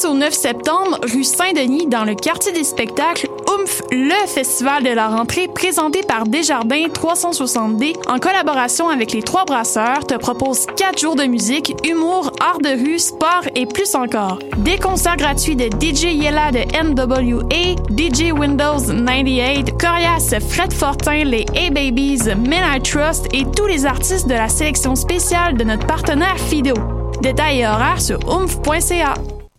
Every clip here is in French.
6 au 9 septembre, rue Saint-Denis, dans le quartier des spectacles, Oomph, le festival de la rentrée présenté par Desjardins 360D en collaboration avec les Trois Brasseurs te propose 4 jours de musique, humour, art de rue, sport et plus encore. Des concerts gratuits de DJ Yella de NWA, DJ Windows 98, Corias, Fred Fortin, les A-Babies, Men I Trust et tous les artistes de la sélection spéciale de notre partenaire Fido. Détails et horaires sur oomph.ca.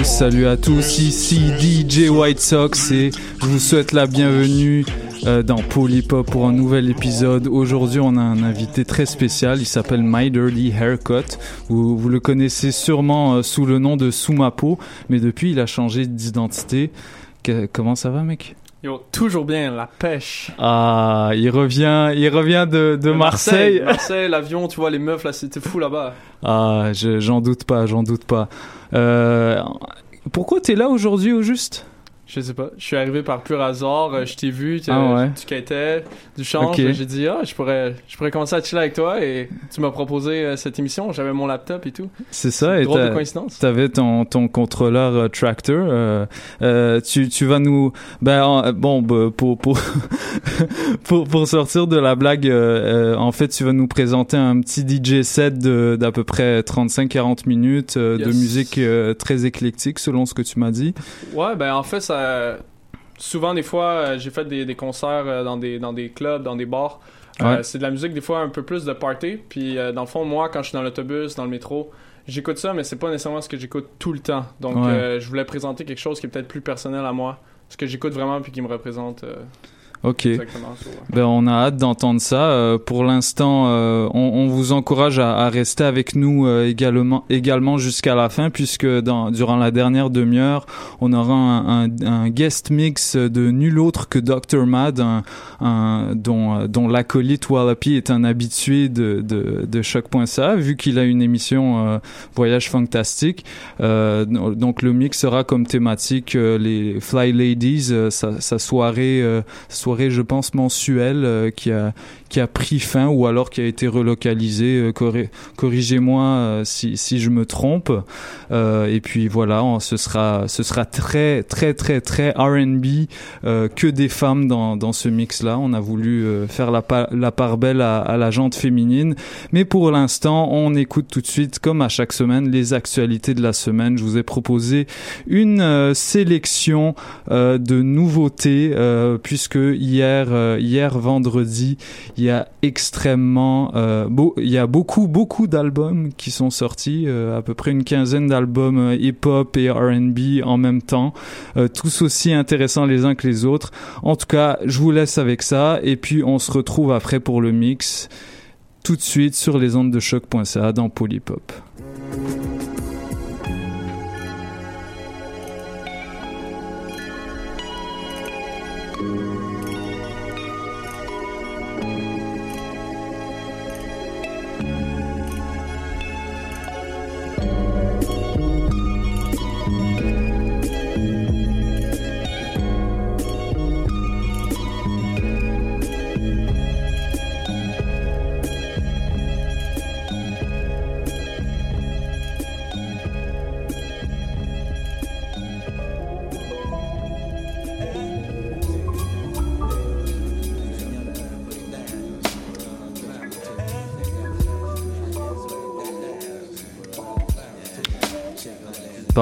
Salut à tous, ici DJ White Sox et je vous souhaite la bienvenue euh, dans Polypop pour un nouvel épisode. Aujourd'hui on a un invité très spécial, il s'appelle My Dirty Haircut. Vous, vous le connaissez sûrement euh, sous le nom de Soumapo, mais depuis il a changé d'identité. Comment ça va mec? Yo, toujours bien, la pêche. Ah, il revient, il revient de, de Marseille. Marseille, l'avion, tu vois, les meufs, là, c'était fou là-bas. Ah, je- j'en doute pas, j'en doute pas. Euh, pourquoi t'es là aujourd'hui au juste? Je sais pas, je suis arrivé par pur hasard, euh, je t'ai vu, tu, Ah ouais. tu quittais du change, Ok. j'ai dit, ah, je pourrais, je pourrais commencer à chiller avec toi et tu m'as proposé euh, cette émission, j'avais mon laptop et tout. C'est ça, et Drôle de coïncidence. T'avais ton, ton contrôleur euh, tractor. euh, euh, tu, tu vas nous... Ben, en- bon, pour, pour, pour, pour sortir de la blague, en fait, tu vas nous présenter un petit DJ set d'à peu près 35-40 minutes de musique très éclectique, selon ce que tu m'as dit. Ouais, ben en fait, ça. Souvent, des fois, euh, j'ai fait des, des concerts euh, dans des, dans des clubs, dans des bars. Euh, Ouais. c'est de la musique, des fois, un peu plus de party. Puis, euh, dans le fond, moi, quand je suis dans l'autobus, dans le métro, j'écoute ça, mais c'est pas nécessairement ce que j'écoute tout le temps. Donc, Ouais. euh, je voulais présenter quelque chose qui est peut-être plus personnel à moi. Ce que j'écoute vraiment, puis qui me représente. Ok. Ben, on a hâte d'entendre ça. Euh, pour l'instant, euh, on, on vous encourage à, à rester avec nous euh, également, également jusqu'à la fin, puisque dans, durant la dernière demi-heure, on aura un, un, un guest mix de nul autre que Dr. Mad, un, dont, dont l'acolyte Wallopy est un habitué de, de, de choc.ca, vu qu'il a une émission Voyage Fantastique. Donc le mix sera comme thématique les Fly Ladies, sa, sa soirée, je pense mensuelle euh, qui a qui a pris fin ou alors qui a été relocalisée. euh, corri- Corrigez-moi euh, si, je me trompe. Euh, et puis voilà, ce sera ce sera très très très très R&B, que des femmes dans dans ce mix là. On a voulu faire la, pa- la part belle à, la jante féminine. Mais pour l'instant, on écoute tout de suite, comme à chaque semaine, les actualités de la semaine. Je vous ai proposé une sélection de nouveautés, puisque hier, hier vendredi, extrêmement, euh, il y a beaucoup, beaucoup d'albums qui sont sortis, euh, à peu près une quinzaine d'albums euh, hip-hop et R&B en même temps, tous aussi intéressants les uns que les autres. En tout cas, je vous laisse avec ça, et puis on se retrouve après pour le mix tout de suite sur les ondes de choc.ca dans Polypop.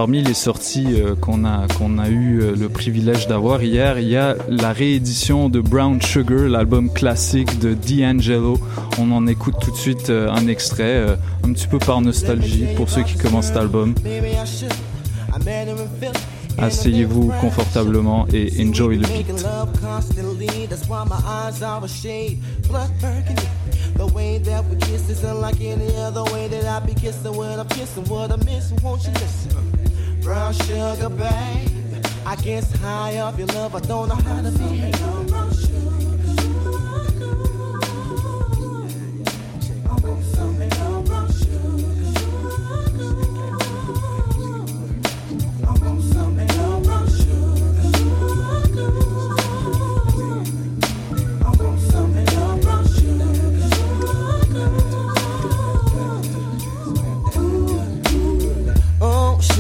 Parmi les sorties euh, qu'on a qu'on a eu euh, le privilège d'avoir hier, il y a la réédition de Brown Sugar, l'album classique de D'Angelo. On en écoute tout de suite euh, un extrait, un petit peu par nostalgie pour ceux qui commencent cet album. Asseyez-vous confortablement et enjoy le beat. I? Brown sugar, babe. I guess high off your love, I don't know how to behave.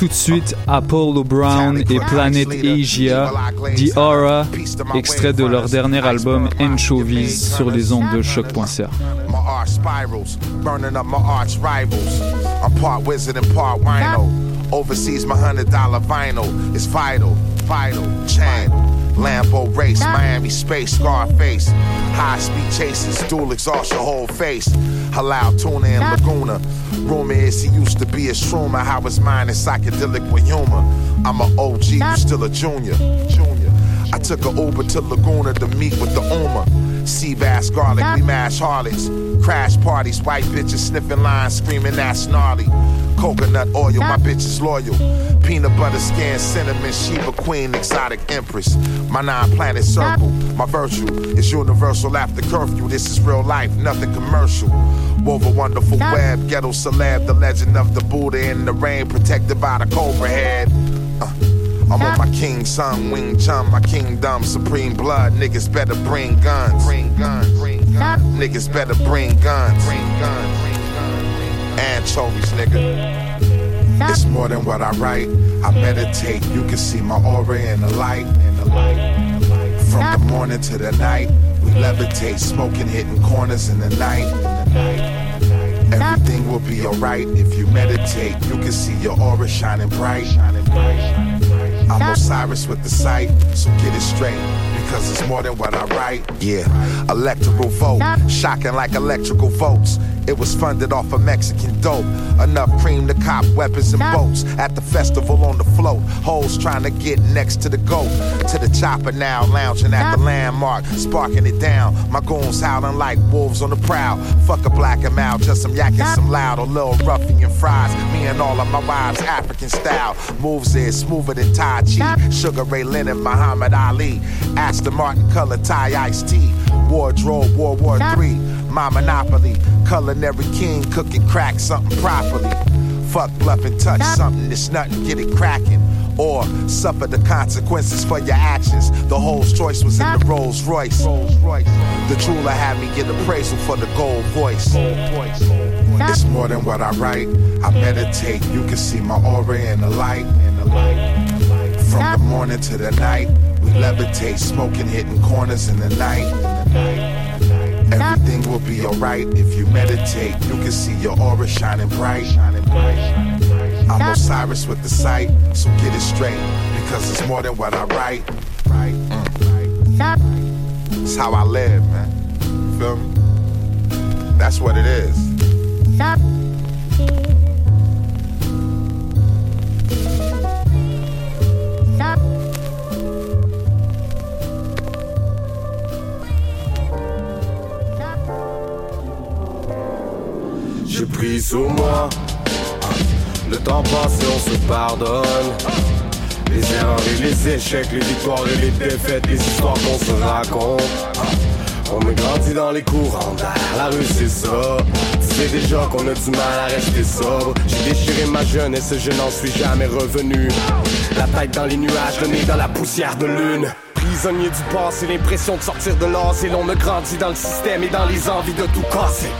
Tout de suite Apollo Brown et Planet Asia, The Aura, extrait de leur dernier album Anchovies sur les ondes de choc.ca. Overseas, my hundred dollar vinyl is vital, vital. Chain, Lambo race, Miami space, Scarface. High speed chases, dual exhaust your whole face. Halal tuna and Laguna. Rumor is he used to be a shroomer. How his mind is psychedelic with humor. I'm an OG, you still a junior. Junior. I took a Uber to Laguna to meet with the Uma. Sea bass, garlic, we mash harlots. Crash parties, white bitches sniffing lines, screaming that's gnarly. Coconut oil, my bitch is loyal. Peanut butter skin, cinnamon, Sheba Queen, exotic empress. My nine planet circle, my virtue is universal after curfew. This is real life, nothing commercial. Wove a wonderful web, ghetto celeb, the legend of the Buddha in the rain, protected by the cobra head. Uh. I'm on my king son, Wing Chun, my kingdom, supreme blood. Niggas better bring guns. Bring guns, bring guns. Niggas better bring guns. Bring guns. Anchovies, nigga. It's more than what I write. I meditate. You can see my aura in the light. In the light. From the morning to the night, we levitate, smoking, hitting corners in the night. In the night. Everything will be alright if you meditate. You can see your aura shining bright. Shining bright. I'm Osiris with the sight, so get it straight. Because it's more than what I write. Yeah, electoral vote, shocking like electrical votes. It was funded off of Mexican dope. Enough cream to cop weapons and boats. At the festival on the float, hoes trying to get next to the goat. To the chopper now, lounging at the landmark, sparking it down. My goons howling like wolves on the prowl. Fuck a black and out, just some yakking some loud. A little ruffian fries. Me and all of my wives, African style. Moves is smoother than Tai Chi. Sugar Ray Leonard, Muhammad Ali. Aston Martin color tie iced tea. Wardrobe, World War III. My monopoly. Culinary king cooking crack something properly. Fuck bluff and touch something that's nothing, get it cracking. Or suffer the consequences for your actions. The whole choice was in the Rolls Royce. The jeweler had me get appraisal for the gold voice. It's more than what I write. I meditate. You can see my aura in the light. From the morning to the night, levitate, smoking, hitting corners in the night. Everything will be alright if you meditate. You can see your aura shining bright. I'm Osiris with the sight, so get it straight. Because it's more than what I write. Mm. It's how I live, man. Feel me? That's what it is. Sur moi. Le temps passé, on se pardonne. Les erreurs et les échecs, les victoires et les défaites, les histoires qu'on se raconte. On est grandi dans les courants la rue c'est ça. Tu sais déjà qu'on a du mal à rester sobre. J'ai déchiré ma jeunesse et je n'en suis jamais revenu. La tête dans les nuages, le nez dans la poussière de lune. Prisonnier du passé, l'impression de sortir de l'as et l'on a grandi dans le système et dans les envies de tout casser.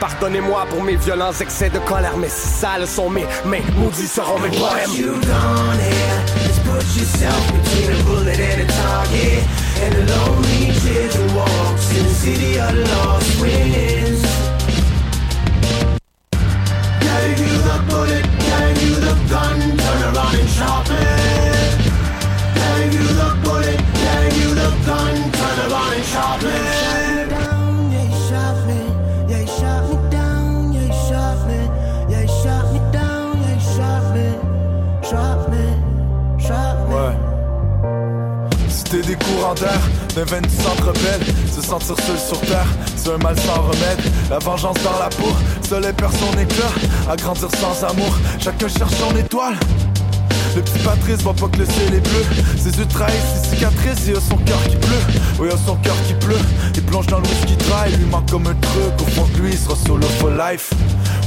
Pardonnez-moi pour mes violents excès de colère, mais si sales sont mes mains, maudits seront mes poèmes. you done here is put yourself between a bullet and a target. And a lonely children walks in the city of lost winds Gave you the bullet, gave you the gun, turn around and sharpen C'était des courants d'air, d'un vain du centre belle. Se sentir seul sur terre, c'est un mal sans remède. La vengeance dans la peau, seule perd son éclat À grandir sans amour, chacun cherche son étoile le petit Patrice voit pas que le ciel est bleu. Ses yeux trahissent, ses cicatrices et a son cœur qui pleut. Oui, a son cœur qui pleut Il plonge dans le dry, il lui manque comme un truc. Au fond de lui, il sera solo for life.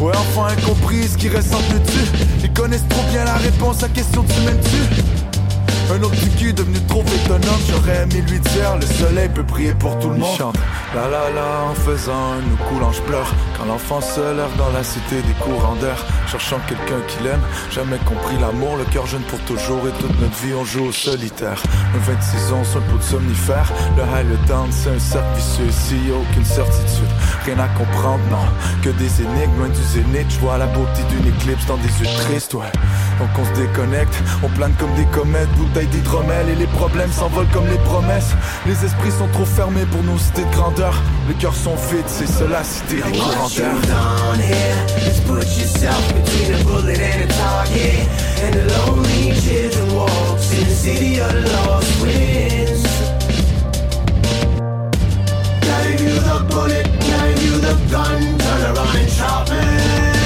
Ouais, enfin incompris, ce qui reste en dessus. Ils connaissent trop bien la réponse à la question tu m'aimes-tu Un autre cul devenu trop étonnant, j'aurais aimé lui dire Le soleil peut prier pour tout le monde. chante. La la la en faisant un nous coulant, je pleure. Quand l'enfant se leurre dans la cité des courants d'air, cherchant quelqu'un qu'il aime. Jamais compris l'amour, le cœur jeune pour toujours et toute notre vie on joue au solitaire. Un 26 ans pot de somnifère. Le high, le down, c'est un cercle vicieux ici, aucune certitude. Rien à comprendre, non. Que des énigmes, loin du zénith. Je vois la beauté d'une éclipse dans des yeux tristes, ouais. Donc on se déconnecte, on plane comme des comètes, bouteilles d'hydromel. Et les problèmes s'envolent comme les promesses. Les esprits sont trop fermés pour nos cités de grandeur. Les cœurs sont vides, c'est cela cité des courants d'air. Just put yourself between a bullet and a target. And the lonely children walks in the city of the lost winds. Gave you the bullet, gave you the gun. Turn around and chop me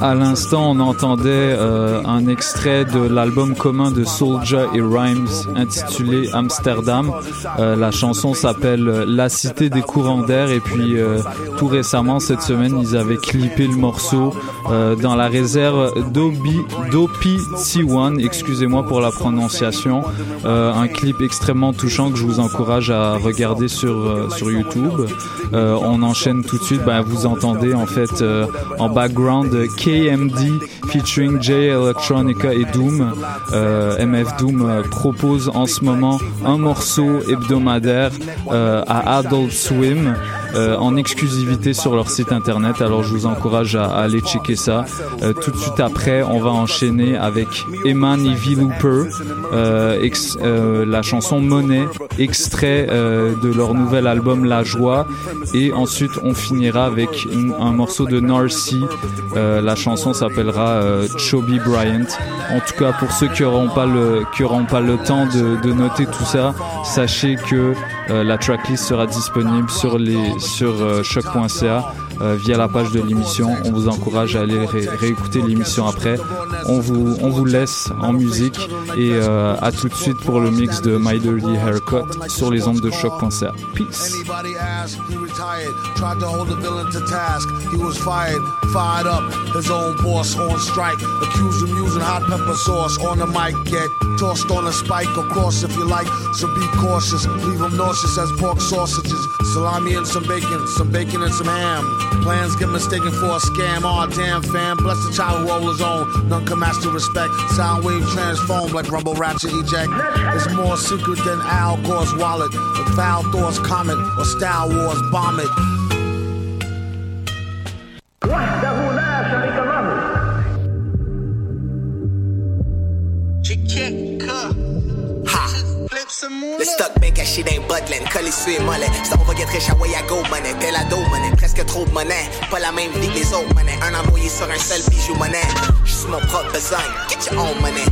À l'instant, on entendait euh, un extrait de l'album commun de Soulja et Rhymes intitulé Amsterdam. Euh, la chanson s'appelle La Cité des courants d'air et puis euh, tout récemment cette semaine, ils avaient clippé le morceau euh, dans la réserve d'Obi d'Opi T1, excusez-moi pour la prononciation. Euh, un clip extrêmement touchant que je vous encourage à regarder sur euh, sur YouTube. On enchaîne tout de suite. Ben, vous entendez en fait en background KMD featuring J Electronica et Doom. Euh, MF Doom euh, propose en ce moment un morceau hebdomadaire euh, à Adult Swim. Euh, en exclusivité sur leur site internet. Alors je vous encourage à, aller checker ça. Euh, tout de suite après on va enchaîner avec Eman et V Looper euh, la chanson Money extrait de leur nouvel album La Joie. Et ensuite on finira avec un morceau de Narcy. La chanson s'appellera Chubby Bryant. En tout cas pour ceux qui auront pas le pas le temps de, noter tout ça sachez que la tracklist sera disponible sur les sur euh, choc.ca euh, via la page de l'émission. On vous encourage à aller ré- réécouter l'émission après. On vous laisse en musique et euh, à tout de suite pour le mix de My Dirty Haircut sur les ondes de. Peace. And some ham. Plans get mistaken for a scam. Aw, damn, fam. Bless the child who roll his own. None can match the respect. Sound wave transform like rumble ratchet eject. It's more secret than Al Gore's wallet. Like foul Thor's comet or Star Wars bomb it. Le stock bien caché d'un bottling, collé sur les mollets. Ça, on va get rich à way I go, money. Tel ado, money. Presque trop de monnaie. Pas la même vie que les autres, money. Un employé sur un seul bijou, money. J'suis mon propre besogne. Get your own money.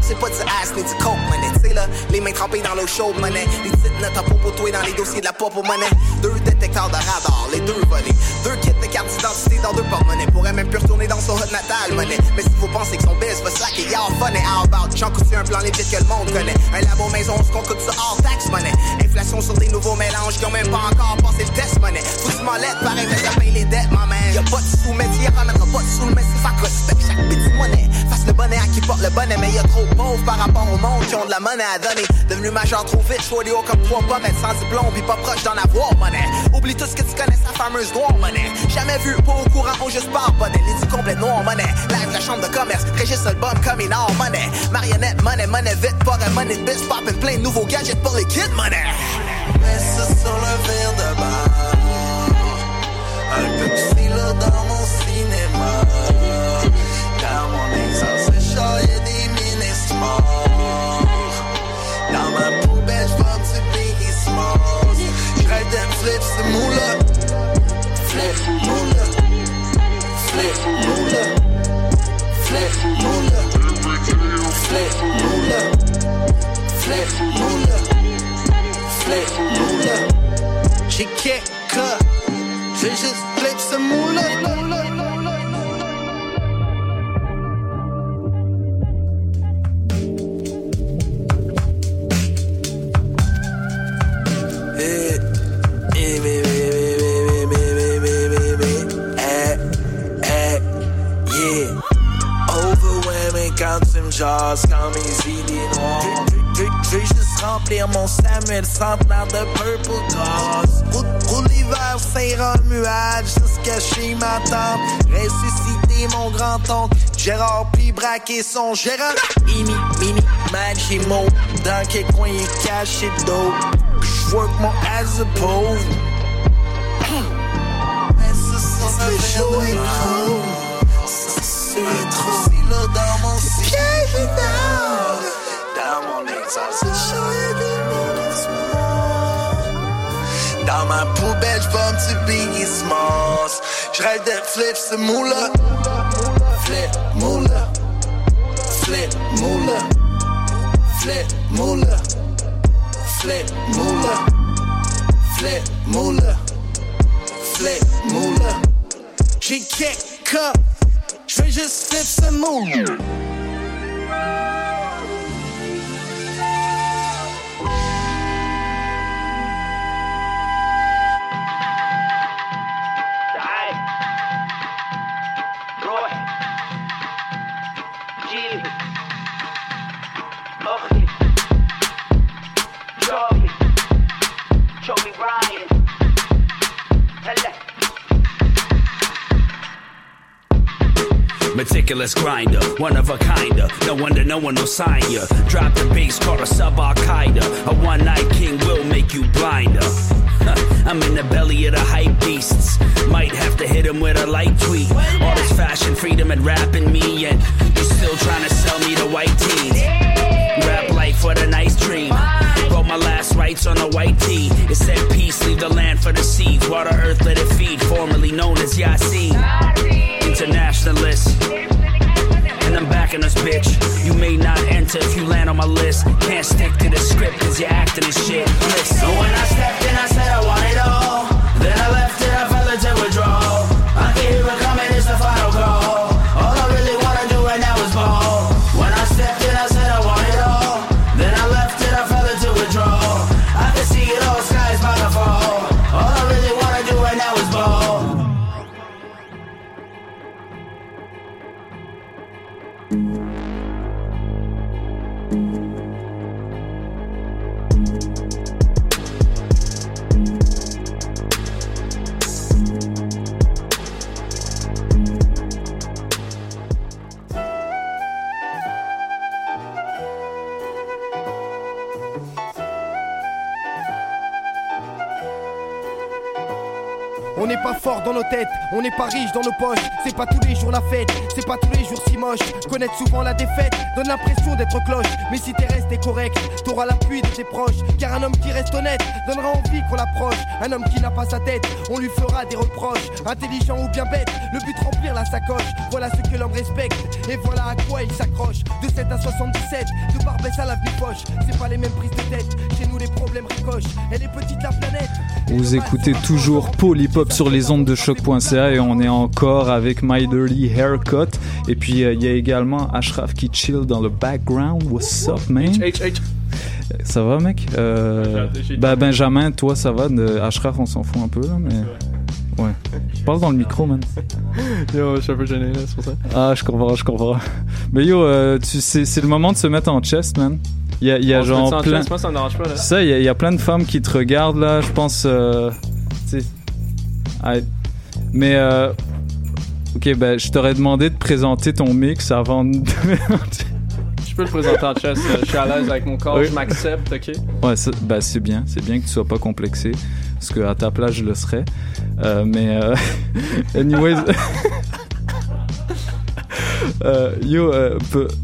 C'est pas du ass ni du coke, money. T'sais là, les mains trempées dans l'eau chaude, money. Les petites notes à propos toi dans les dossiers de la pop money. Deux détecteurs de radar, les deux volés. Deux kits de carte d'identité dans deux porte-monnaie. Pourrait même plus retourner dans son hot natal, money. Mais si vous pensez que son biz va slacker, y'all funny. How about J'en coûte un plan legit que le monde connaît. Un labo maison, ce qu'on coûte ça hors tax, money. Inflation sur des nouveaux mélanges qui ont même pas encore passé le test, money. Faut que tu m'en lettres, pareil, mais ça paye les dettes, ma man. Y'a pas de sous, mais t'y remettra pas de sous, mais c'est ça coûte. Chaque petit monnaie. Fasse le bonnet à qui porte le bonnet, mais y'a trop de pauvres par rapport au monde qui ont de la monnaie à donner. Devenu majeur trop vite, choix des hauts comme trois pommes, être sans diplôme, pis pas proche d'en avoir, monnaie. Oublie tout ce que tu connais, sa fameuse noire, monnaie. Jamais vu, pas au courant, on juste parle, bonnet. Les dix complètes noir, monnaie. Live la chambre de commerce, registre album comme une or, monnaie. Marionnette, monnaie, monnaie vite, forêt, monnaie de bis, poppin' plein de nouveaux gadgets pour les kids, monnaie. Le verre de Un Pepsi là dans mon cinéma She can't cut. She just flips the moolah. Charles, call me ZD Je je- je veux juste remplir mon Samuel centenaire de purple gaz. Roule l'hiver Saint-Romuald jusqu'à chez ma tante. Ressusciter mon grand-oncle Gérard puis braquer son gérant. Mini, mini, mon dans quel coin il est caché d'eau. J'work mon as a pauvre. Mais de moi. C'est trop. C'est là dans mon Dans ma poubelle, j'vais un petit Biggie Smalls. J'rêve de flip ce moula. Flip moula. Flip moula. Flip moula. Flip moula. Flip moula. Flip moula. J'ai quelques Je vais juste flip ce moula. Meticulous grinder, one of a kinder. No wonder no one will sign ya. Drop the bass, call a sub Al Qaeda. A one night king will make you blinder. I'm in the belly of the hype beasts. Might have to hit him with a light tweet. All this fashion, freedom, and rapping me, and you still trying to sell me the white tees. Rap life for the nice dream. Wrote my last rites on a white tee. It said peace, leave the land for the seeds. Water, earth, let it feed. Formerly known as Yasin. Internationalist. I'm backing us, bitch. You may not enter if you land on my list. Can't stick to the script cause you're acting as shit. Listen. So when I stepped in, I said I want it all. Dans nos têtes, on n'est pas riche dans nos poches. C'est pas tous les jours la fête, c'est pas tous les jours si moche. Connaître souvent la défaite donne l'impression d'être cloche. Mais si t'es resté correct, t'auras l'appui de tes proches. Car un homme qui reste honnête donnera envie qu'on l'approche. Un homme qui n'a pas sa tête, on lui fera des reproches. Intelligent ou bien bête, le but remplir la sacoche. Voilà ce que l'homme respecte et voilà à quoi il s'accroche. De 7 à 77, de Barbès à l'avenue Poche. C'est pas les mêmes prises de tête, chez nous les problèmes ricochent. Elle est petite la planète. Vous écoutez toujours Polypop sur les ondes de choc.ca et on est encore avec My Dirty Haircut. Et puis euh, il y a également Ashraf qui chill dans le background. What's up, man? H, H. Ça va, mec? Euh, bah, Benjamin, toi, ça va? De Ashraf, on s'en fout un peu, là, mais. Ouais. Parle dans le micro, man. Yo, je suis un peu gêné là, c'est pour ça. Ah, je comprends, je comprends. Mais yo, euh, c'est le moment de se mettre en chest, man. Il y a, y a genre plein. chest, moi, ça me dérange pas, là. Ça, il y, a- il y a plein de femmes qui te regardent là, je pense. euh, mais euh, ok, ben je t'aurais demandé de présenter ton mix avant de. Je peux le présenter en chest. euh, Je suis à l'aise avec mon corps, Oui. je m'accepte, ok? ouais, ça- ben, c'est bien, c'est bien que tu sois pas complexé, parce que à ta place je le serais. Euh, mais euh, anyways. Euh, yo, euh,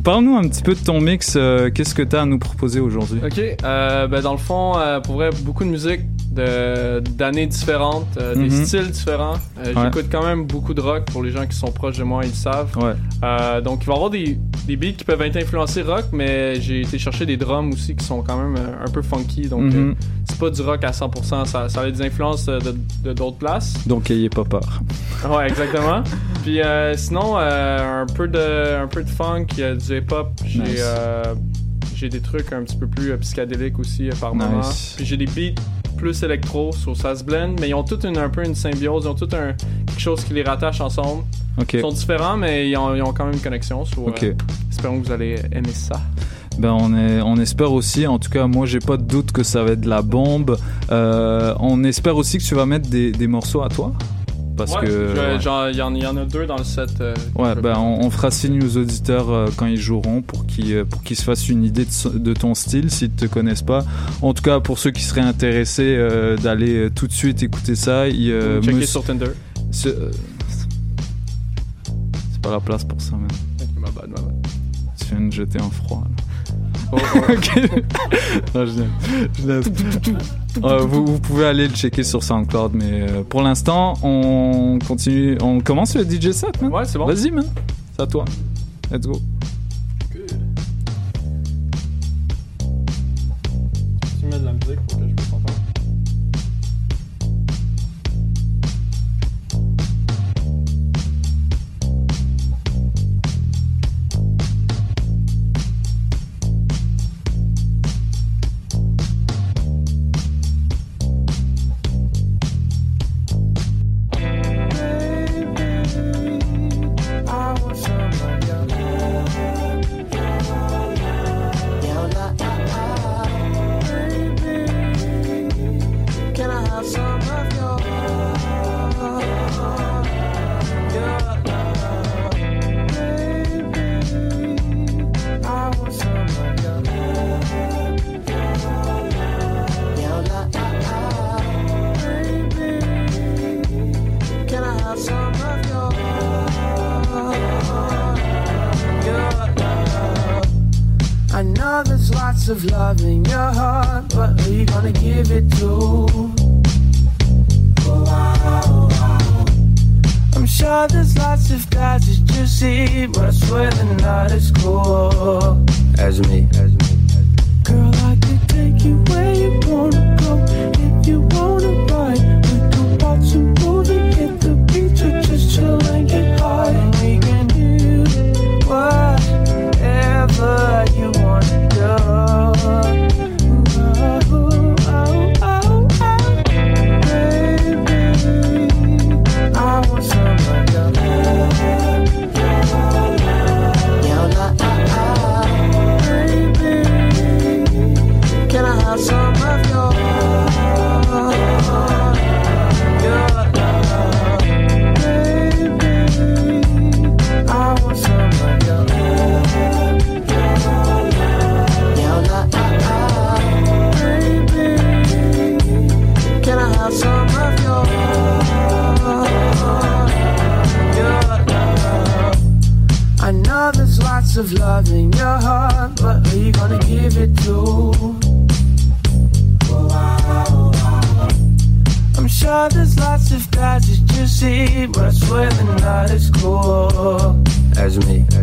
parle-nous un petit peu de ton mix. euh, Qu'est-ce que tu as à nous proposer aujourd'hui? Ok, euh, ben dans le fond, pour vrai, beaucoup de musique d'années différentes, euh, des Mhm. styles différents. Euh, Ouais. J'écoute quand même beaucoup de rock pour les gens qui sont proches de moi, ils le savent. Ouais. Euh, donc il va y avoir des, des beats qui peuvent être influencés rock, mais j'ai été chercher des drums aussi qui sont quand même un peu funky. Donc Mhm. euh, c'est pas du rock à 100%, ça, ça a des influences de d'autres places. Donc, ayez pas peur. Ouais, exactement. Puis sinon, un peu de un peu de funk, du hip-hop. J'ai Nice. j'ai des trucs un petit peu plus psychédéliques aussi par Nice. moment. Puis j'ai des beats plus électro sur ça se blend, mais ils ont toute une, un peu une symbiose, ils ont tout un quelque chose qui les rattache ensemble. Ok. Ils sont différents, mais ils ont, ils ont quand même une connexion. so, euh, Ok. espérons que vous allez aimer ça. Ben on, est, on espère aussi, en tout cas moi j'ai pas de doute que ça va être de la bombe. Euh, on espère aussi que tu vas mettre des, des morceaux à toi. Parce Ouais, que... il y, y en a deux dans le set. euh, Ouais, ben on, on fera signe aux auditeurs euh, quand ils joueront pour qu'ils euh, pour qu'ils se fassent une idée de, ton style s'ils te connaissent pas. En tout cas, pour ceux qui seraient intéressés d'aller tout de suite écouter ça, euh, Checker Mons- sur Tinder. ce- c'est pas la place pour ça. Ok, ma bad, ma bad. Tu viens de jeter un froid. là. Oh, oh. Ok. Non, je. Euh, vous, vous pouvez aller le checker sur SoundCloud, mais euh, pour l'instant, on continue. On commence le DJ set, man. Ouais, c'est bon. Vas-y, man. C'est à toi. Let's go. Of love in your heart, but who you gonna give it to? I'm sure there's lots of guys that you see, but I swear they're not as cool as me. Girl, I could take you where you wanna go. See, but I swear not as cool as me.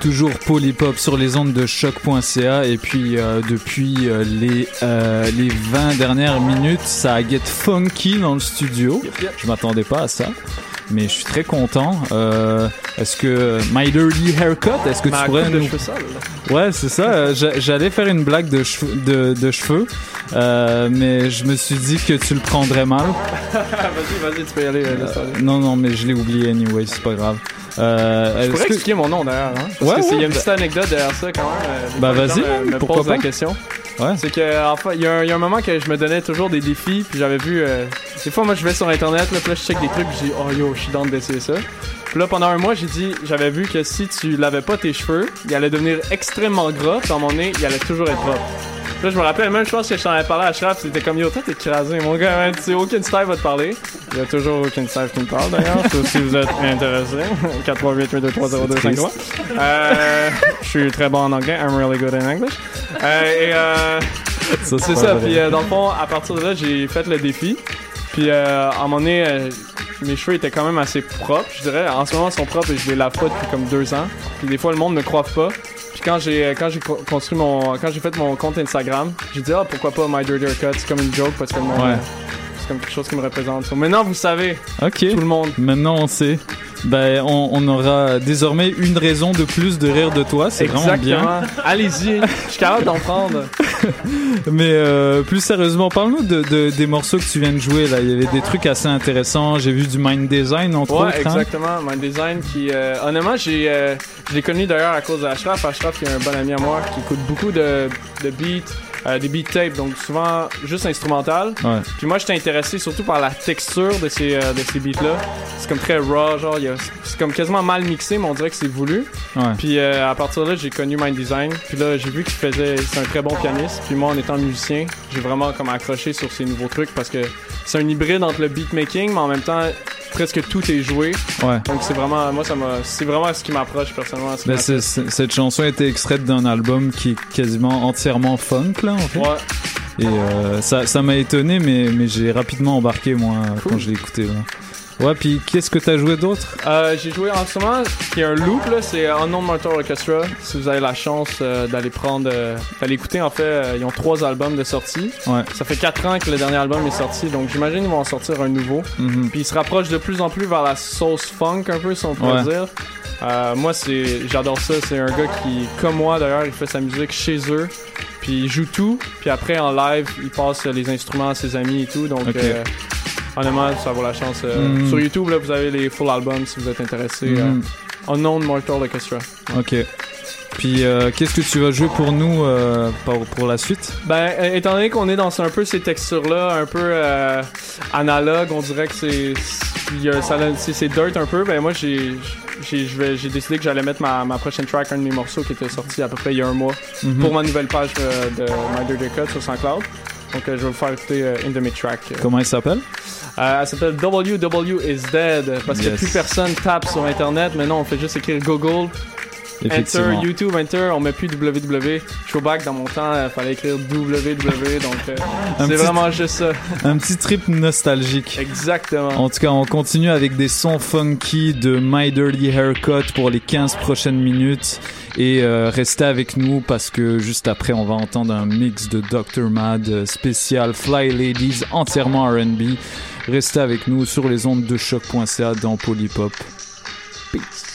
Toujours Polypop sur les ondes de choc.ca et puis euh, depuis euh, les, euh, les 20 dernières minutes, ça a get funky dans le studio. Je m'attendais pas à ça. Mais je suis très content. Est-ce que My Dirty Haircut, est-ce que Ma tu pourrais de nous... sales, Ouais, c'est ça. J'a- J'allais faire une blague de cheveux, de, de cheveux mais je me suis dit que tu le prendrais mal. vas-y, vas-y, tu peux y aller. Non, non, mais je l'ai oublié anyway, c'est pas grave. Euh, Je pourrais que- expliquer mon nom d'ailleurs. Hein? Parce Ouais, que c'est- il y a une petite anecdote derrière ça quand même. euh, Bah, vas-y, me pourquoi posent la question. Ouais. C'est que, enfin, il y, a un- il y a un moment que je me donnais toujours des défis, puis j'avais vu. euh, des fois, moi, je vais sur internet, là, puis là, je check des trucs, puis dis, oh yo, je suis dans d'essayer ça. Puis là, pendant un mois, j'ai dit, j'avais vu que si tu lavais pas tes cheveux, il allait devenir extrêmement gras, puis à mon nez, il allait toujours être propre. Là, je me rappelle, même chose que je t'en avais parlé à Shraf, c'était comme yo, toi, t'es crasé, mon gars, man, tu sais, aucun style va te parler. Il y a toujours aucun style qui me parle d'ailleurs, sauf si vous êtes intéressé. 438 823 0253. Euh, je suis très bon en anglais, I'm really good in English. Euh, et euh, Ça, c'est ça, puis euh, dans le fond, à partir de là, j'ai fait le défi. Puis euh, à un moment donné, euh, mes cheveux étaient quand même assez propres, je dirais. En ce moment, ils sont propres et je les lave pas depuis comme deux ans. Puis des fois, le monde me croit pas. Quand j'ai euh, quand j'ai co- construit mon quand j'ai fait mon compte Instagram, j'ai dit ah pourquoi pas My Dirty Haircut, c'est comme une joke parce que Ouais. c'est comme quelque chose qui me représente. So, maintenant vous savez. Ok. Tout le monde. Maintenant, on sait. Ben, on, on aura désormais une raison de plus de rire de toi. C'est vraiment bien. Allez-y, je suis capable d'en prendre. Mais euh, plus sérieusement, parle-nous de, de- des morceaux que tu viens de jouer. Là, il y avait des trucs assez intéressants. J'ai vu du mind design entre Ouais, autres. hein. exactement. My Design qui, euh, honnêtement, j'ai, euh, je l'ai connu d'ailleurs à cause d'Ashraf. Ashraf, qui est un bon ami à moi, qui écoute beaucoup de, de beats, euh, des beat tapes, donc souvent juste instrumental. Ouais. Puis moi, j'étais intéressé surtout par la texture de ces, euh, de ces beats-là. C'est comme très raw, genre, il c'est comme quasiment mal mixé, mais on dirait que c'est voulu. Ouais. Puis euh, à partir de là, j'ai connu Mind Design. Puis là, j'ai vu qu'il faisait, c'est un très bon pianiste. Puis moi, en étant musicien, j'ai vraiment comme accroché sur ces nouveaux trucs parce que c'est un hybride entre le beatmaking, mais en même temps, presque tout est joué. Ouais. Donc c'est vraiment, moi, ça c'est vraiment ce qui m'approche personnellement. ce qui Ben, cette chanson a été extraite d'un album qui est quasiment entièrement funk, là, en fait. Ouais. Et euh, ça ça m'a étonné, mais, mais j'ai rapidement embarqué, moi, quand je l'ai écouté. Là. Ouais, puis qu'est-ce que t'as joué d'autre? Euh, j'ai joué en ce moment, qui est un loop, là, c'est Unknown Mortal Orchestra. Si vous avez la chance euh, d'aller prendre, euh, d'aller écouter, en fait, ils ont trois albums de sortie. Ouais. Ça fait quatre ans que le dernier album est sorti, donc j'imagine qu'ils vont en sortir un nouveau. Mhm. Puis ils se rapprochent de plus en plus vers la sauce funk, un peu, si on peut Ouais. dire. Moi, c'est, j'adore ça. C'est un gars qui, comme moi d'ailleurs, il fait sa musique chez eux. Puis il joue tout. Puis après, en live, il passe les instruments à ses amis et tout. Donc, euh, honnêtement, ça vaut la chance. Euh, Mhm. Sur YouTube, là, vous avez les full albums si vous êtes intéressé. Mhm. Euh, Unknown Mortal Orchestra. Ok. Puis euh, qu'est-ce que tu vas jouer pour nous euh, pour, pour la suite? Ben, euh, étant donné qu'on est dans un peu ces textures-là, un peu euh, analogue, on dirait que c'est c'est dirt un peu. Ben moi, j'ai j'ai décidé que j'allais mettre ma, ma prochaine track, un de mes morceaux qui était sorti à peu près il y a un mois, Mhm. pour ma nouvelle page de My Dirty Cut sur SoundCloud. Donc, je vais vous faire écouter euh, une de mes tracks. euh. Comment il s'appelle? Euh, elle s'appelle WW is Dead parce que plus personne tape sur Internet. Maintenant, on fait juste écrire Google. Enter. YouTube, Enter, on met plus www. Showback dans mon temps, il fallait écrire www, donc euh, c'est vraiment juste ça. Un petit trip nostalgique. Exactement. En tout cas, on continue avec des sons funky de My Dirty Haircut pour les 15 prochaines minutes. Et euh, restez avec nous parce que juste après, on va entendre un mix de Dr. Mad euh, spécial Fly Ladies entièrement RB. Restez avec nous sur les ondes de choc.ca dans Polypop. Peace.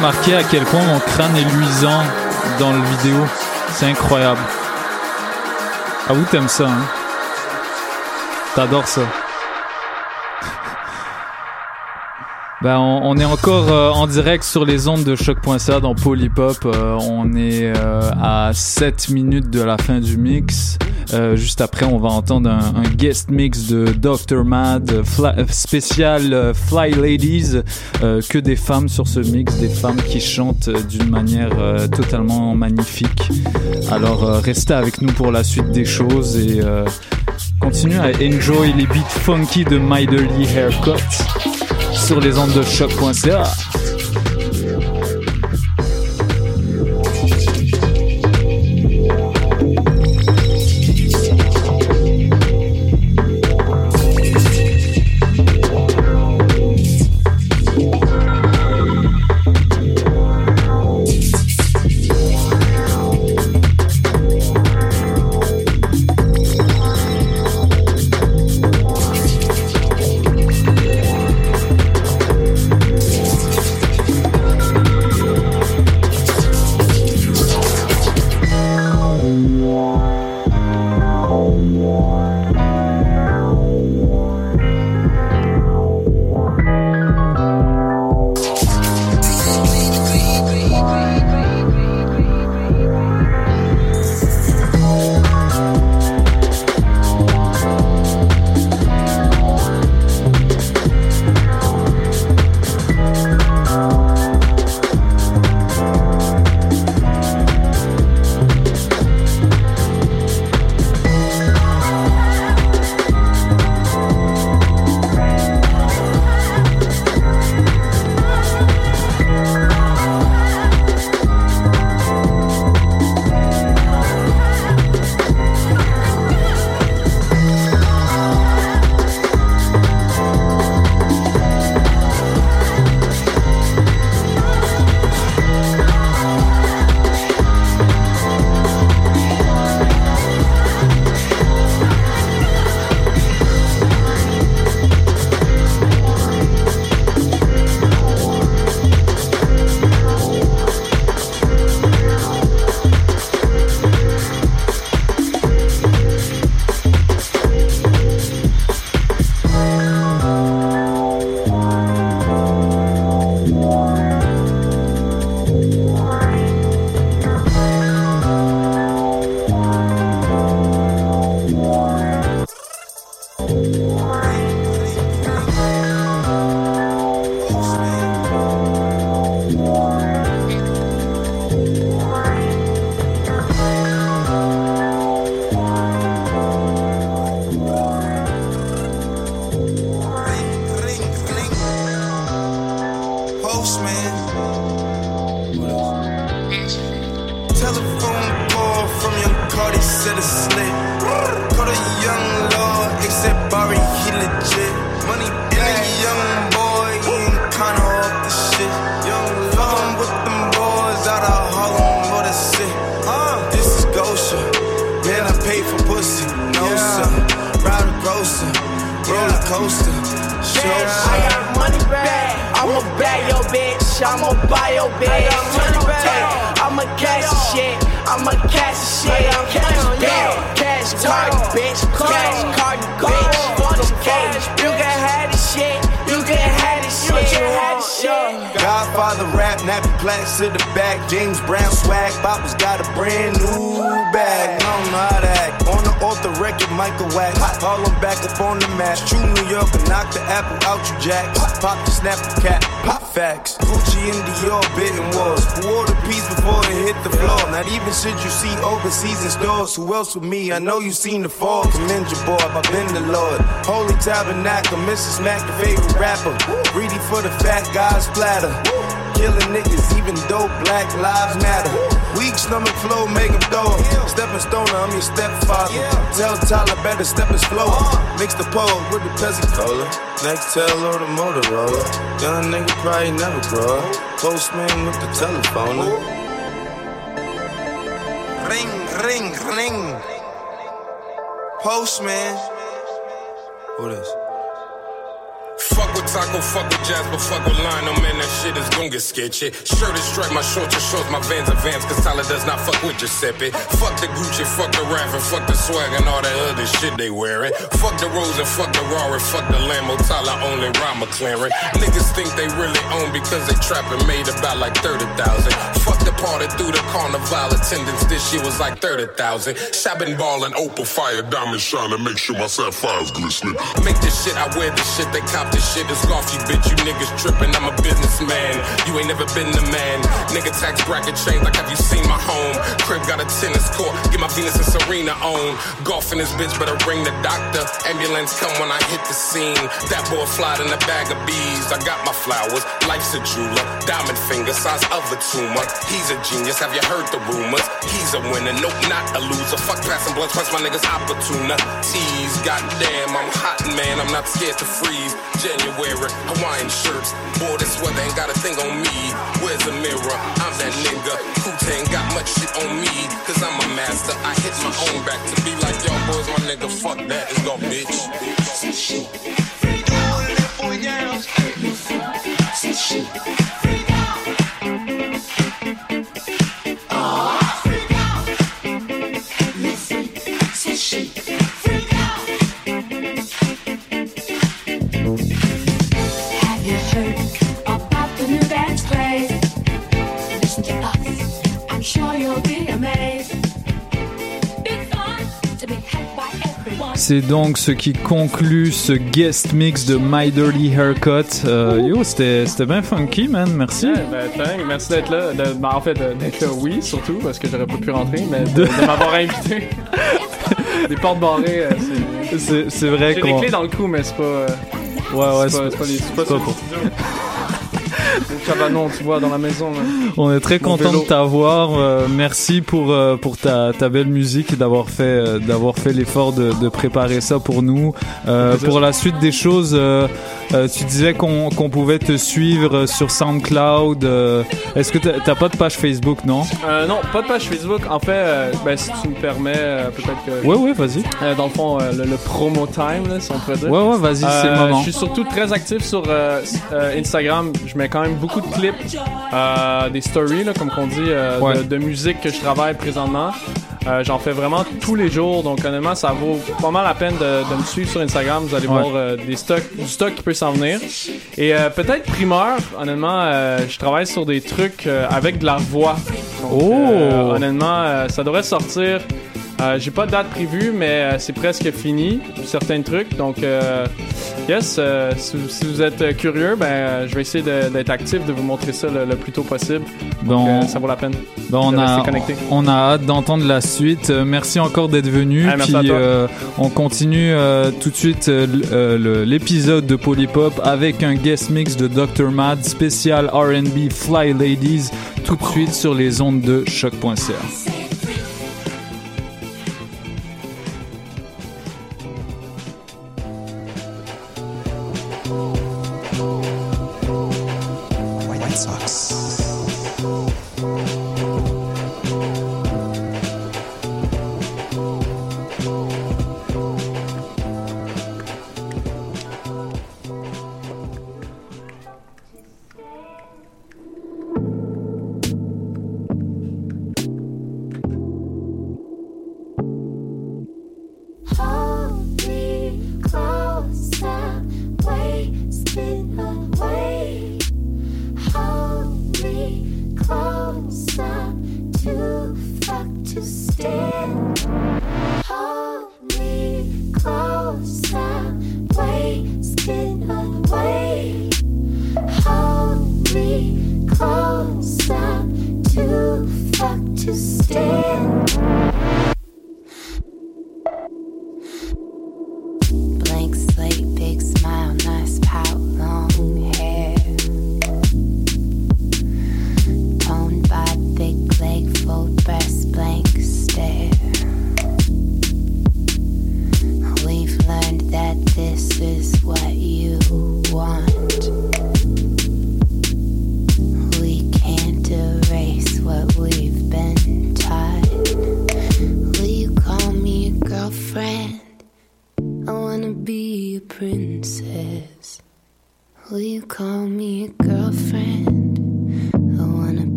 Remarquer à quel point mon crâne est luisant dans le vidéo. C'est incroyable. Ah, vous t'aimes ça, hein? T'adores ça. Ben, on, on est encore euh, en direct sur les ondes de choc.ca dans Polypop. Euh, on est euh, à 7 minutes de la fin du mix. Euh, juste après, on va entendre un, guest mix de Dr. Mad, fla- euh, spécial euh, Fly Ladies. Que des femmes sur ce mix, des femmes qui chantent d'une manière totalement magnifique. Alors, restez avec nous pour la suite des choses et continuez à enjoy les beats funky de Miderly Haircut sur les ondes de choc.ca. on the map. True New York, and knock the apple out you jack. Pop the snap the cap, pop facts. Gucci and Dior walls. Who wore the piece before it hit the floor? Not even should you see overseas in stores. Who else with me? I know you seen the fall. Your boy, I've been the Lord. Holy Tabernacle, Mrs. Mac, the favorite rapper. Greedy for the fat guys splatter. Killing niggas, even though black lives matter. Weak stomach flow, make him throw him. Stepping stoner, I'm your stepfather. Tell Tyler better step his flow. Mix the pole with the Pepsi Cola. Next tell or the Motorola. Young nigga probably never grow up. Postman with the telephone. Ring, ring, ring. Postman. Who this? What taco, fuck with jazz, but fuck with Lionel, man, that shit is gon' get sketchy. Shirt is striped, my shorts are shorts, my vans are vans, cause Tyler does not fuck with Giuseppe. Fuck the Gucci, fuck the Raf, and fuck the swag and all that other shit they wearing. Fuck the Rose and fuck the Rari, fuck the Lambo, Tyler only ride McLaren. Niggas think they really own because they trapping made about like 30,000. Fuck the party through the carnival attendance, this shit was like 30,000. Shopping ball and opal fire, diamond shining, make sure my sapphires glistening. Make this shit, I wear this shit, they cop this shit, it's golf, you bitch, you niggas tripping, I'm a businessman. You ain't never been the man. Nigga tax bracket change, like have you seen my home? Crib got a tennis court, get my Venus and Serena on. Golf in this bitch, better ring the doctor. Ambulance come when I hit the scene. That boy fly in a bag of bees. I got my flowers, life's a jeweler. Diamond finger, size of a tumor. He's a genius, have you heard the rumors? He's a winner, nope, not a loser. Fuck passing blood, trust my niggas opportunities. Goddamn, I'm hot, man, I'm not scared to freeze. January, Hawaiian shirts. Boy, this weather ain't got a thing on me. Where's the mirror? I'm that nigga. Kuta ain't got much shit on me. Cause I'm a master. I hit my own back to be like, yo, boys, my nigga, fuck that. Let's go, bitch. Have C'est donc ce qui conclut ce guest mix de My Dirty Haircut. Euh, yo, c'était bien funky, man. Merci. Ouais, ben, merci d'être là. De- ben, en fait, de- d'être là, oui, surtout, parce que j'aurais pas pu rentrer, mais de, de m'avoir invité. Des portes barrées, euh, c'est. Vrai J'ai qu'on. des clés dans le cou, mais c'est pas. euh, Ouais, ouais, c'est pas, pas les. Pas, pas pour- Cabanon, tu vois, dans la maison. On est très Mon content vélo. de t'avoir. Euh, merci pour euh, pour ta, ta belle musique et d'avoir fait euh, d'avoir fait l'effort de, de préparer ça pour nous. Pour la suite des choses, tu disais qu'on qu'on pouvait te suivre sur SoundCloud. Est-ce que t'as pas de page Facebook, non? Non, pas de page Facebook. En fait, ben, si tu me permets, peut-être que. Ouais, ouais, vas-y. Dans le fond, le, le promo time, là, si on pourrait dire. Ouais, ouais, vas-y, c'est le moment. Je suis surtout très actif sur Instagram. Je mets quand même beaucoup de clips, euh, des stories, là, comme qu'on dit, euh, Ouais. de, de musique que je travaille présentement. Euh, J'en fais vraiment tous les jours, donc honnêtement, ça vaut pas mal la peine de, de me suivre sur Instagram. Vous allez Ouais. voir des stocks, du stock qui peut s'en venir. Et peut-être primeur, honnêtement, je travaille sur des trucs avec de la voix. Donc, Oh! honnêtement, ça devrait sortir. Euh, J'ai pas de date prévue, mais euh, c'est presque fini, certains trucs. Donc, euh, yes, si, si vous êtes curieux, ben, je vais essayer d'être actif, de vous montrer ça le, le plus tôt possible. Donc, Bon. ça vaut la peine. Ben, on, a, on hâte d'entendre la suite. Merci encore d'être venu. Merci Puis on continue tout de suite l'épisode de Polypop avec un guest mix de Dr. Mad spécial R&B Fly Ladies tout de suite sur les ondes de choc.ca.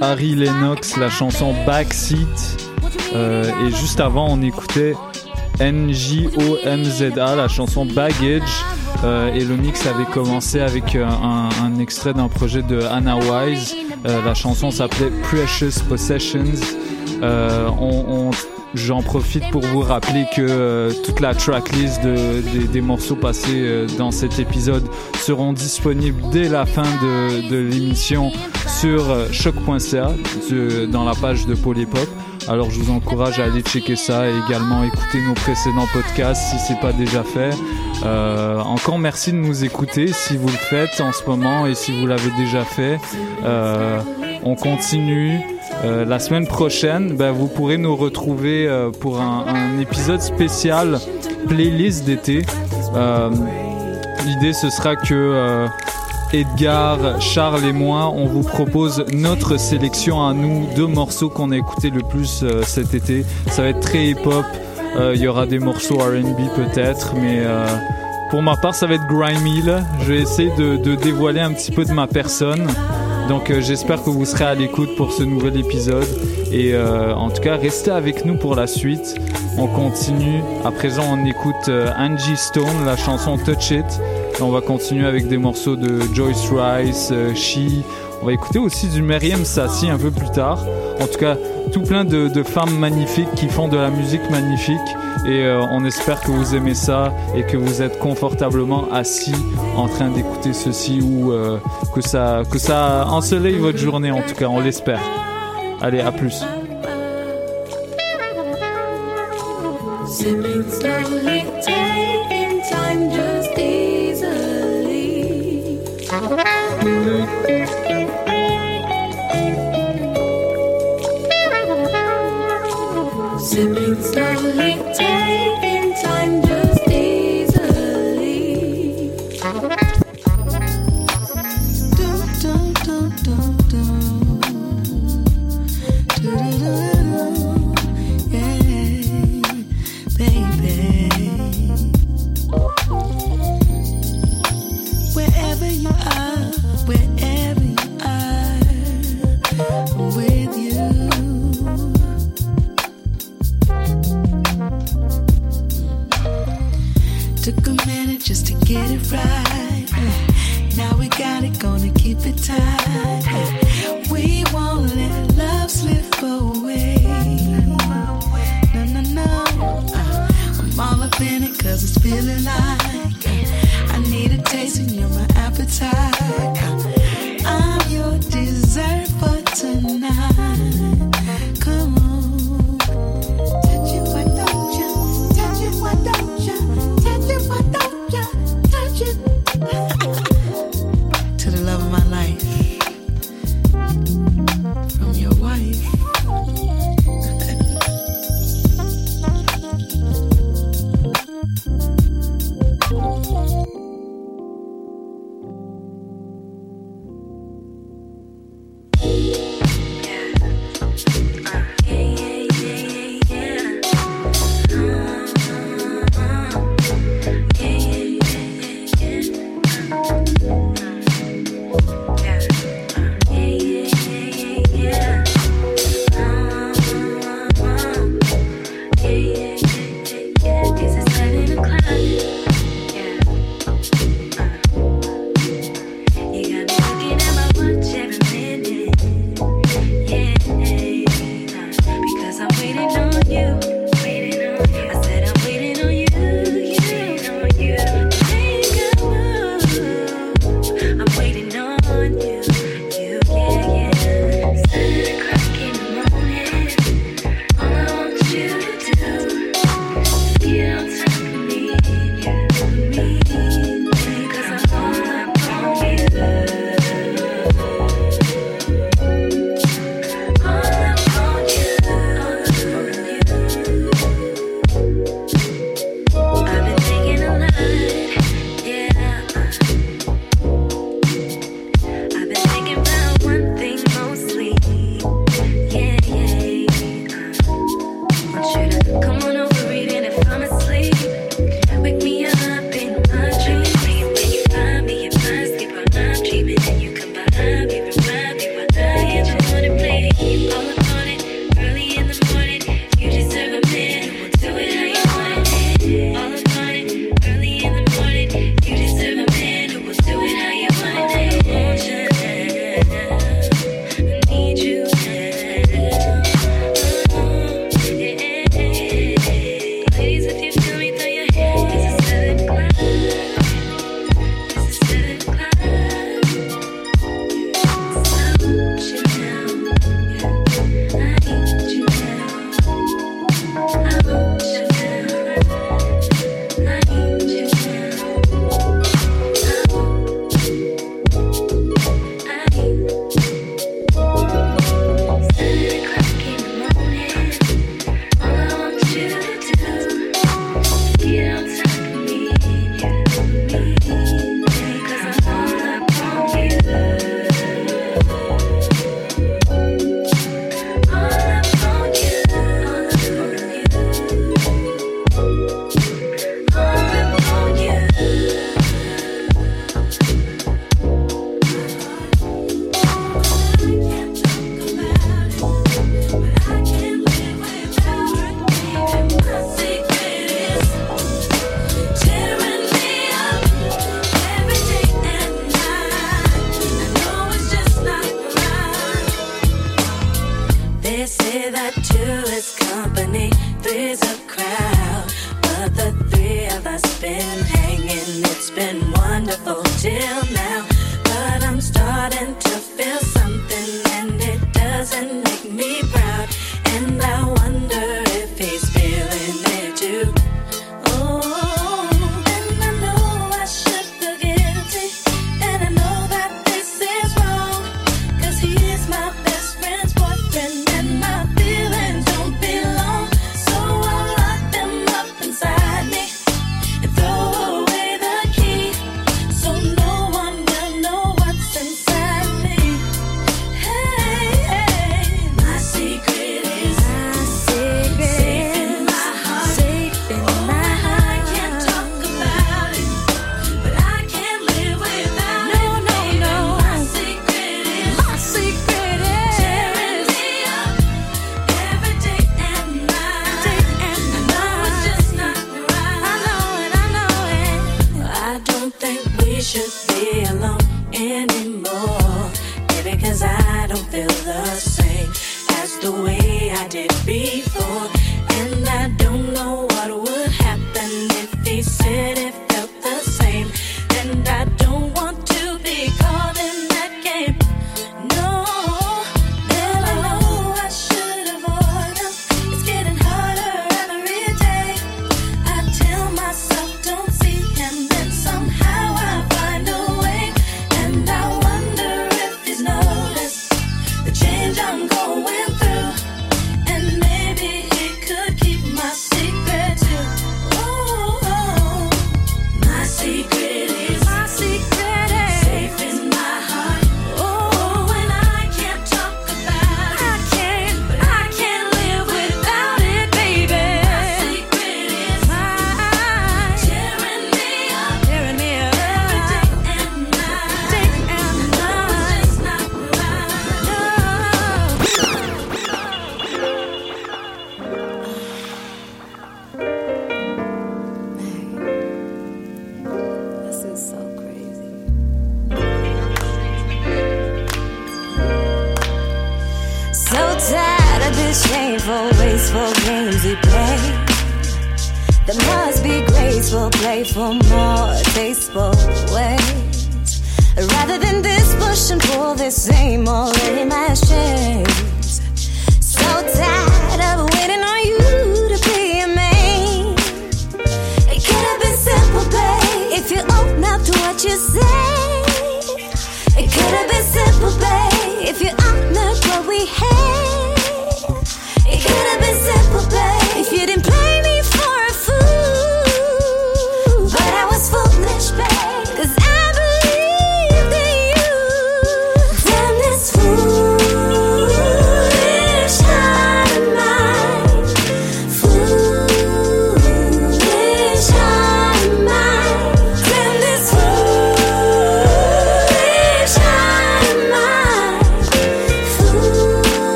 Harry Lennox, la chanson Backseat. Euh, et juste avant, on écoutait NJOMZA, la chanson Baggage. Euh, et le mix avait commencé avec euh, un, extrait d'un projet de Anna Wise. Euh, la chanson s'appelait Precious Possessions. On, on- J'en profite pour vous rappeler que toute la tracklist de, des, morceaux passés dans cet épisode seront disponibles dès la fin de l'émission sur euh, choc.ca dans la page de Polypop. Alors je vous encourage à aller checker ça et également écouter nos précédents podcasts si c'est pas déjà fait. Euh, encore merci de nous écouter si vous le faites en ce moment et si vous l'avez déjà fait. Euh, on continue. La semaine prochaine, ben, vous pourrez nous retrouver pour un, un épisode spécial playlist d'été. L'idée ce sera que Edgar, Charles et moi, on vous propose notre sélection à nous, deux morceaux qu'on a écoutés le plus euh, cet été. Ça va être très hip-hop. Euh, Il y aura des morceaux R&B peut-être, mais euh, pour ma part, ça va être grimy. là. Je vais essayer de, de dévoiler un petit peu de ma personne. Donc euh, j'espère que vous serez à l'écoute pour ce nouvel épisode. Et euh, en tout cas, restez avec nous pour la suite. On continue. À présent, on écoute euh, Angie Stone, la chanson Touch It. On va continuer avec des morceaux de Joyce Rice, She. On va écouter aussi du Meriem Sassi un peu plus tard. En tout cas, tout plein de, femmes magnifiques qui font de la musique magnifique. Et euh, on espère que vous aimez ça et que vous êtes confortablement assis en train d'écouter ceci ou euh, que ça que ça ensoleille votre journée. En tout cas, on l'espère. Allez, à plus.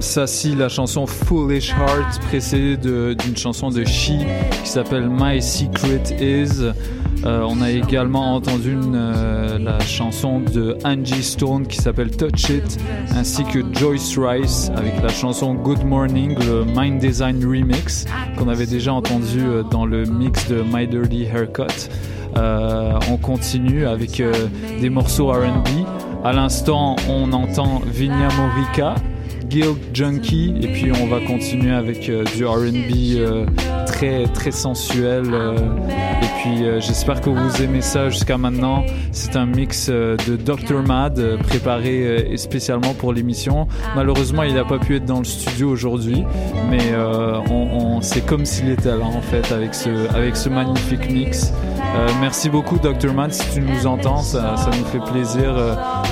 Sassi, la chanson Foolish Heart, précédée d'une chanson de She qui s'appelle My Secret Is. Euh, on a également entendu euh, la chanson de Angie Stone qui s'appelle Touch It, ainsi que Joyce Rice avec la chanson Good Morning, le Mind Design Remix qu'on avait déjà entendu euh, dans le mix de My Dirty Haircut. On continue avec des morceaux RB. À l'instant, on entend Vinya Morica, Guild Junkie, et puis on va continuer avec euh, du RB euh, très, très sensuel. euh, puis euh, j'espère que vous aimez ça jusqu'à maintenant. C'est un mix euh, de Dr. Mad euh, préparé spécialement pour l'émission. Malheureusement, il n'a pas pu être dans le studio aujourd'hui, mais on, on- c'est comme s'il était là en fait avec ce, avec ce magnifique mix. Merci beaucoup Dr. Mad, si tu nous entends, ça, ça nous fait plaisir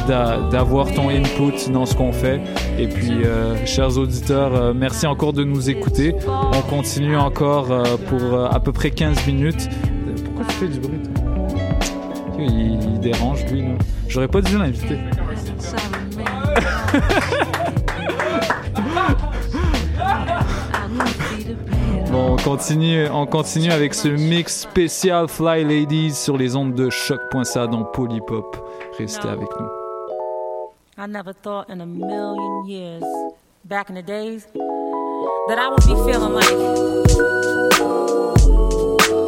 d'a- d'avoir ton input dans ce qu'on fait. Et puis, chers auditeurs, merci encore de nous écouter. On continue encore pour à peu près 15 minutes. Fais du bruit toi il, il dérange lui. là. J'aurais pas dû l'inviter. Bon, on continue, on continue avec ce mix spécial Fly Ladies sur les ondes de choc.ca dans Polypop. Restez avec nous. I never thought in a million years, back in the days, that I would be feeling like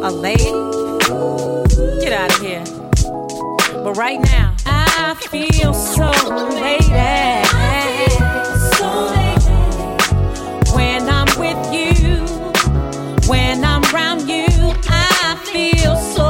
a lady. Get out of here. But right now, I feel so lady. So lady. when I'm with you, when I'm around you, I feel so.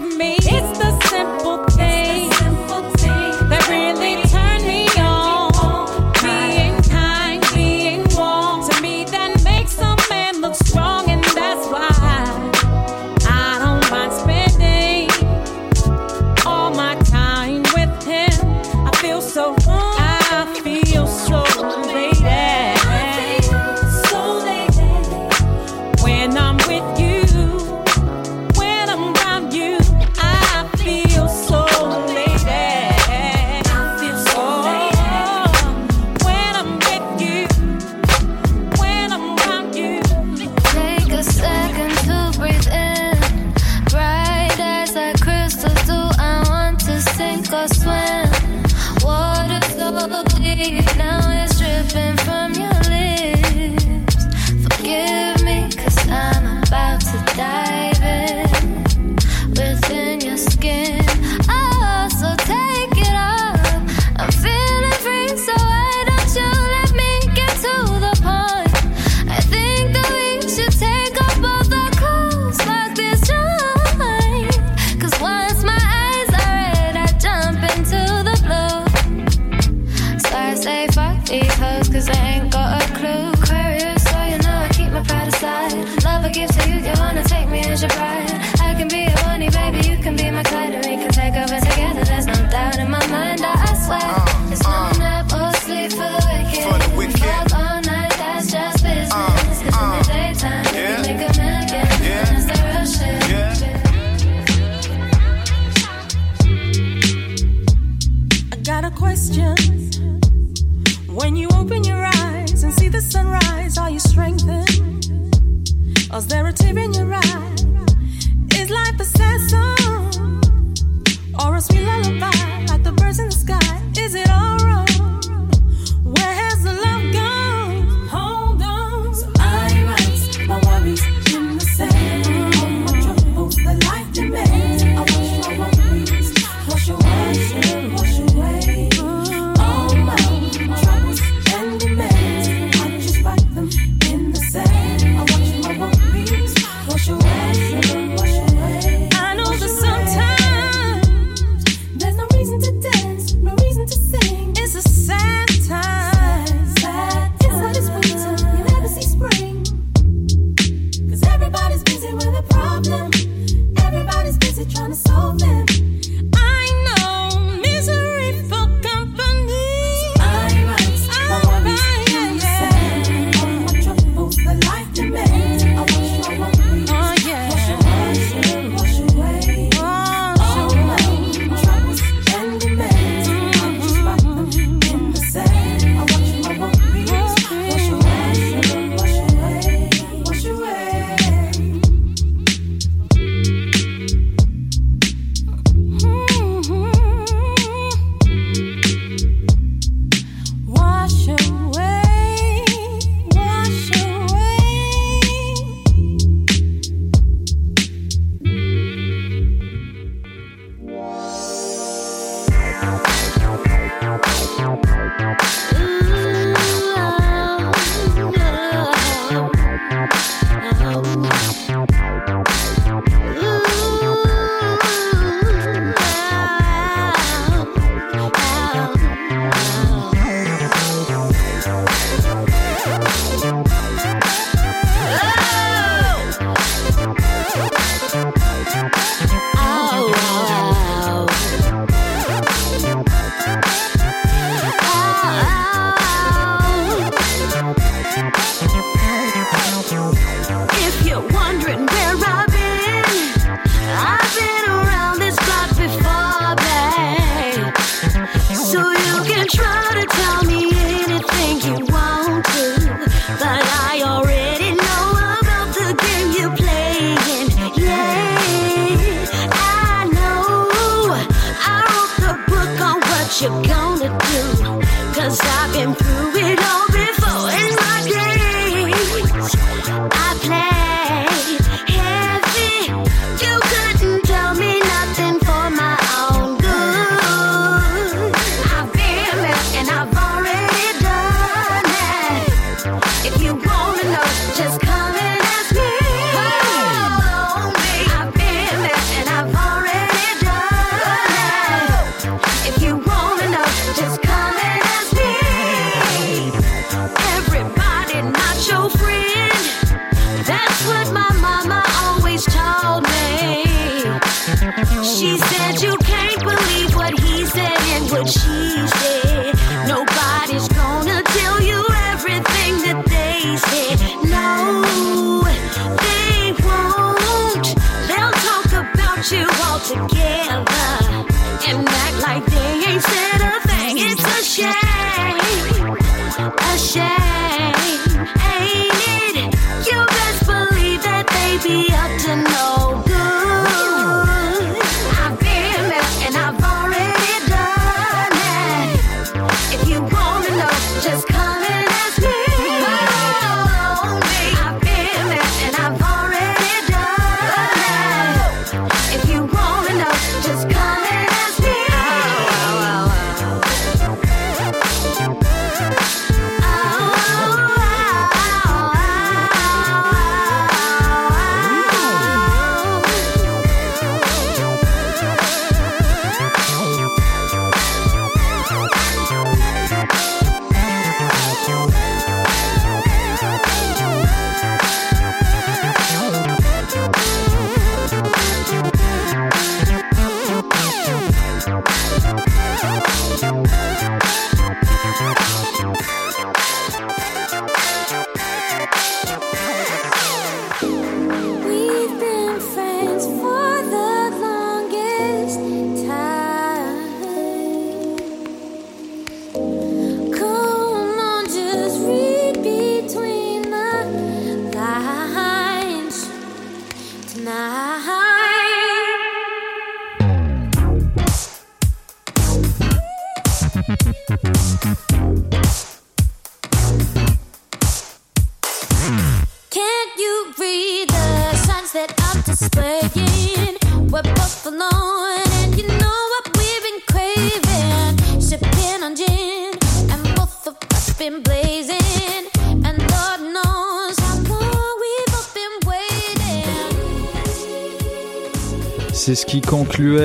With me.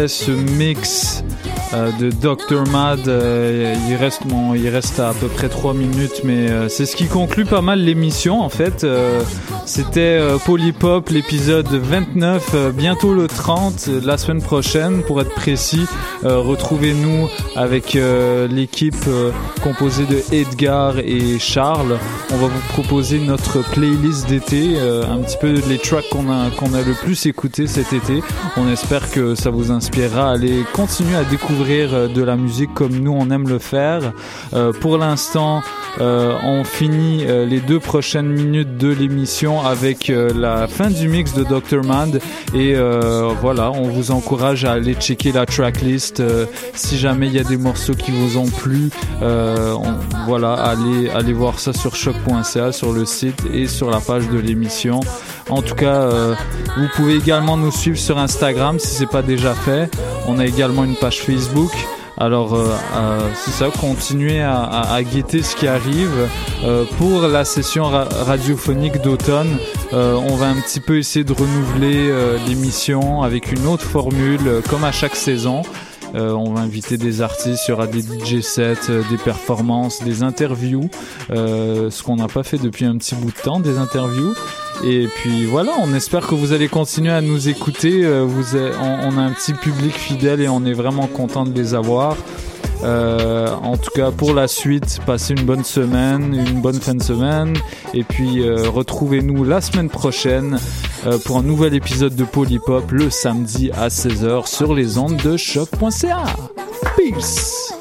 Ce mix euh, de Dr. Mad. Euh, il, reste, bon, il reste à, peu près 3 minutes, mais euh, c'est ce qui conclut pas mal l'émission en fait. C'était euh, Polypop, l'épisode 29, euh, bientôt le 30, euh, la semaine prochaine pour être précis. Retrouvez-nous avec l'équipe composée de Edgar et Charles. On va vous proposer notre playlist d'été, un petit peu les tracks qu'on a, a le plus écouté cet été. On espère que ça vous inspirera à aller continuer à découvrir de la musique comme nous on aime le faire. Pour l'instant, on finit les deux prochaines minutes de l'émission avec euh, la fin du mix de Dr. Mad et euh, voilà, on vous encourage à aller checker la tracklist euh, si jamais il y a des morceaux qui vous ont plu. voilà, allez allez voir ça sur choc.ca sur le site et sur la page de l'émission. En tout cas, vous pouvez également nous suivre sur Instagram si c'est pas déjà fait. On a également une page Facebook. Alors, euh, euh, c'est ça, continuez à, guetter ce qui arrive. Euh, pour la session ra- radiophonique d'automne, euh, on va un petit peu essayer de renouveler l'émission avec une autre formule, comme à chaque saison. Euh, on va inviter des artistes, il y aura des DJ sets, euh, des performances, des interviews, euh, ce qu'on n'a pas fait depuis un petit bout de temps, des interviews. Et puis voilà, on espère que vous allez continuer à nous écouter. Vous on, on a un petit public fidèle et on est vraiment content de les avoir. Euh, en tout cas, pour la suite, passez une bonne semaine, une bonne fin de semaine. Et puis, euh, retrouvez-nous la semaine prochaine euh, pour un nouvel épisode de Polypop le samedi à 16h sur les ondes de choc.ca. Peace!